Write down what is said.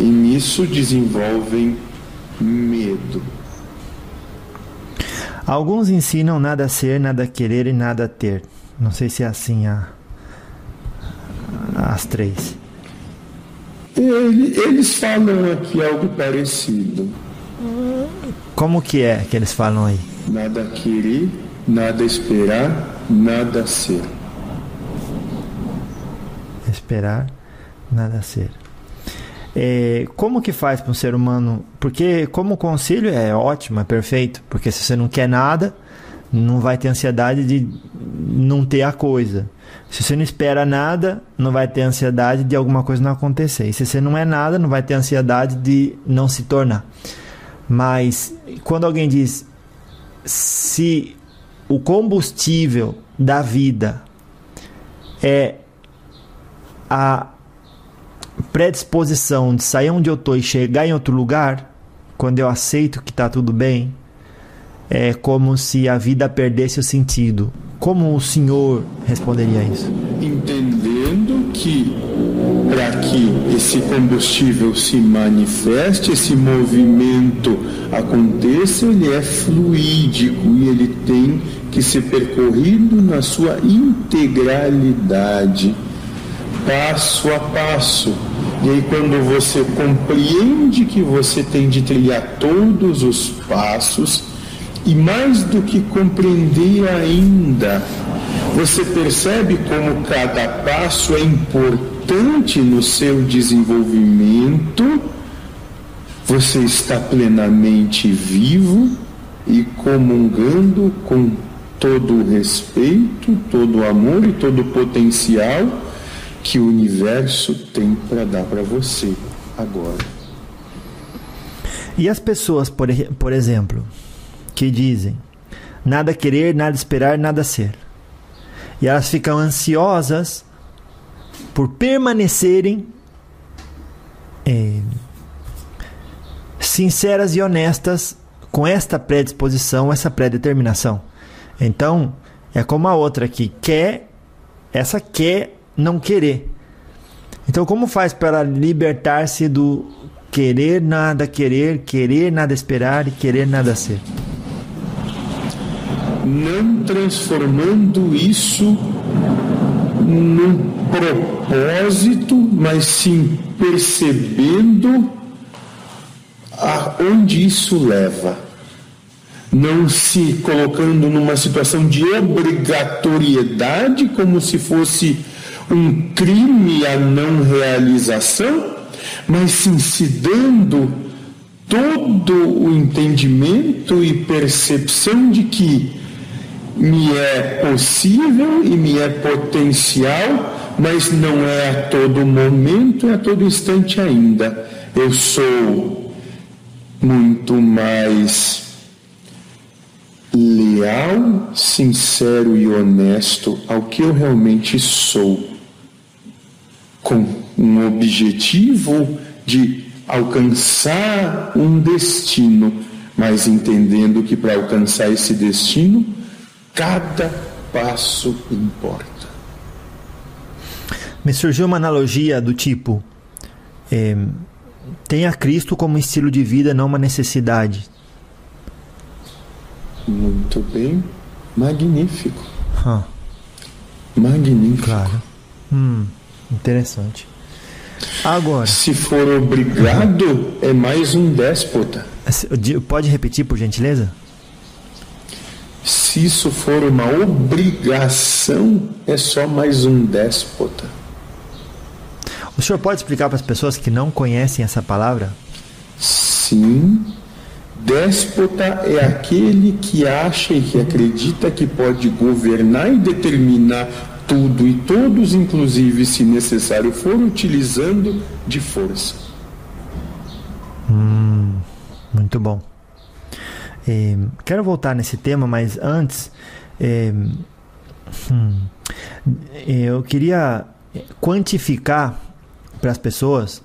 e nisso desenvolvem medo. Alguns ensinam nada a ser, nada a querer e nada a ter. Não sei se é assim a, as três. Ele, eles falam aqui algo parecido. Como que é que eles falam aí? Nada a querer, nada a esperar, nada a ser. Esperar, nada a ser. É, como que faz para um ser humano? Porque como conselho é ótimo, é perfeito, porque se você não quer nada, não vai ter ansiedade de não ter a coisa. Se você não espera nada, não vai ter ansiedade de alguma coisa não acontecer. E se você não é nada, não vai ter ansiedade de não se tornar. Mas quando alguém diz se o combustível da vida é a predisposição de sair onde eu estou e chegar em outro lugar, quando eu aceito que está tudo bem, é como se a vida perdesse o sentido. Como o senhor responderia isso? Entendendo que para que esse combustível se manifeste, esse movimento aconteça, ele é fluídico e ele tem que ser percorrido na sua integralidade, passo a passo. E aí, quando você compreende que você tem de trilhar todos os passos, e mais do que compreender ainda, você percebe como cada passo é importante no seu desenvolvimento, você está plenamente vivo e comungando com todo o respeito, todo o amor e todo o potencial que o universo tem para dar para você agora. E as pessoas, por, por exemplo, que dizem: nada querer, nada esperar, nada ser. E elas ficam ansiosas por permanecerem é, sinceras e honestas com esta predisposição, essa predeterminação. Então, é como a outra que quer, essa quer não querer. Então, como faz para libertar-se do querer nada querer, querer nada esperar e querer nada ser? não transformando isso num propósito, mas sim percebendo aonde isso leva. Não se colocando numa situação de obrigatoriedade, como se fosse um crime a não realização, mas sim se dando todo o entendimento e percepção de que me é possível e me é potencial, mas não é a todo momento, é a todo instante ainda. Eu sou muito mais leal, sincero e honesto ao que eu realmente sou, com um objetivo de alcançar um destino, mas entendendo que para alcançar esse destino Cada passo importa. Me surgiu uma analogia do tipo: é, tenha Cristo como estilo de vida, não uma necessidade. Muito bem, magnífico. Huh. Magnífico. Claro. Hum, interessante. Agora. Se for obrigado, é mais um déspota. Pode repetir, por gentileza? Se isso for uma obrigação, é só mais um déspota. O senhor pode explicar para as pessoas que não conhecem essa palavra? Sim. Déspota é aquele que acha e que acredita que pode governar e determinar tudo e todos, inclusive, se necessário for, utilizando de força. Hum, muito bom. É, quero voltar nesse tema, mas antes é, hum, eu queria quantificar para as pessoas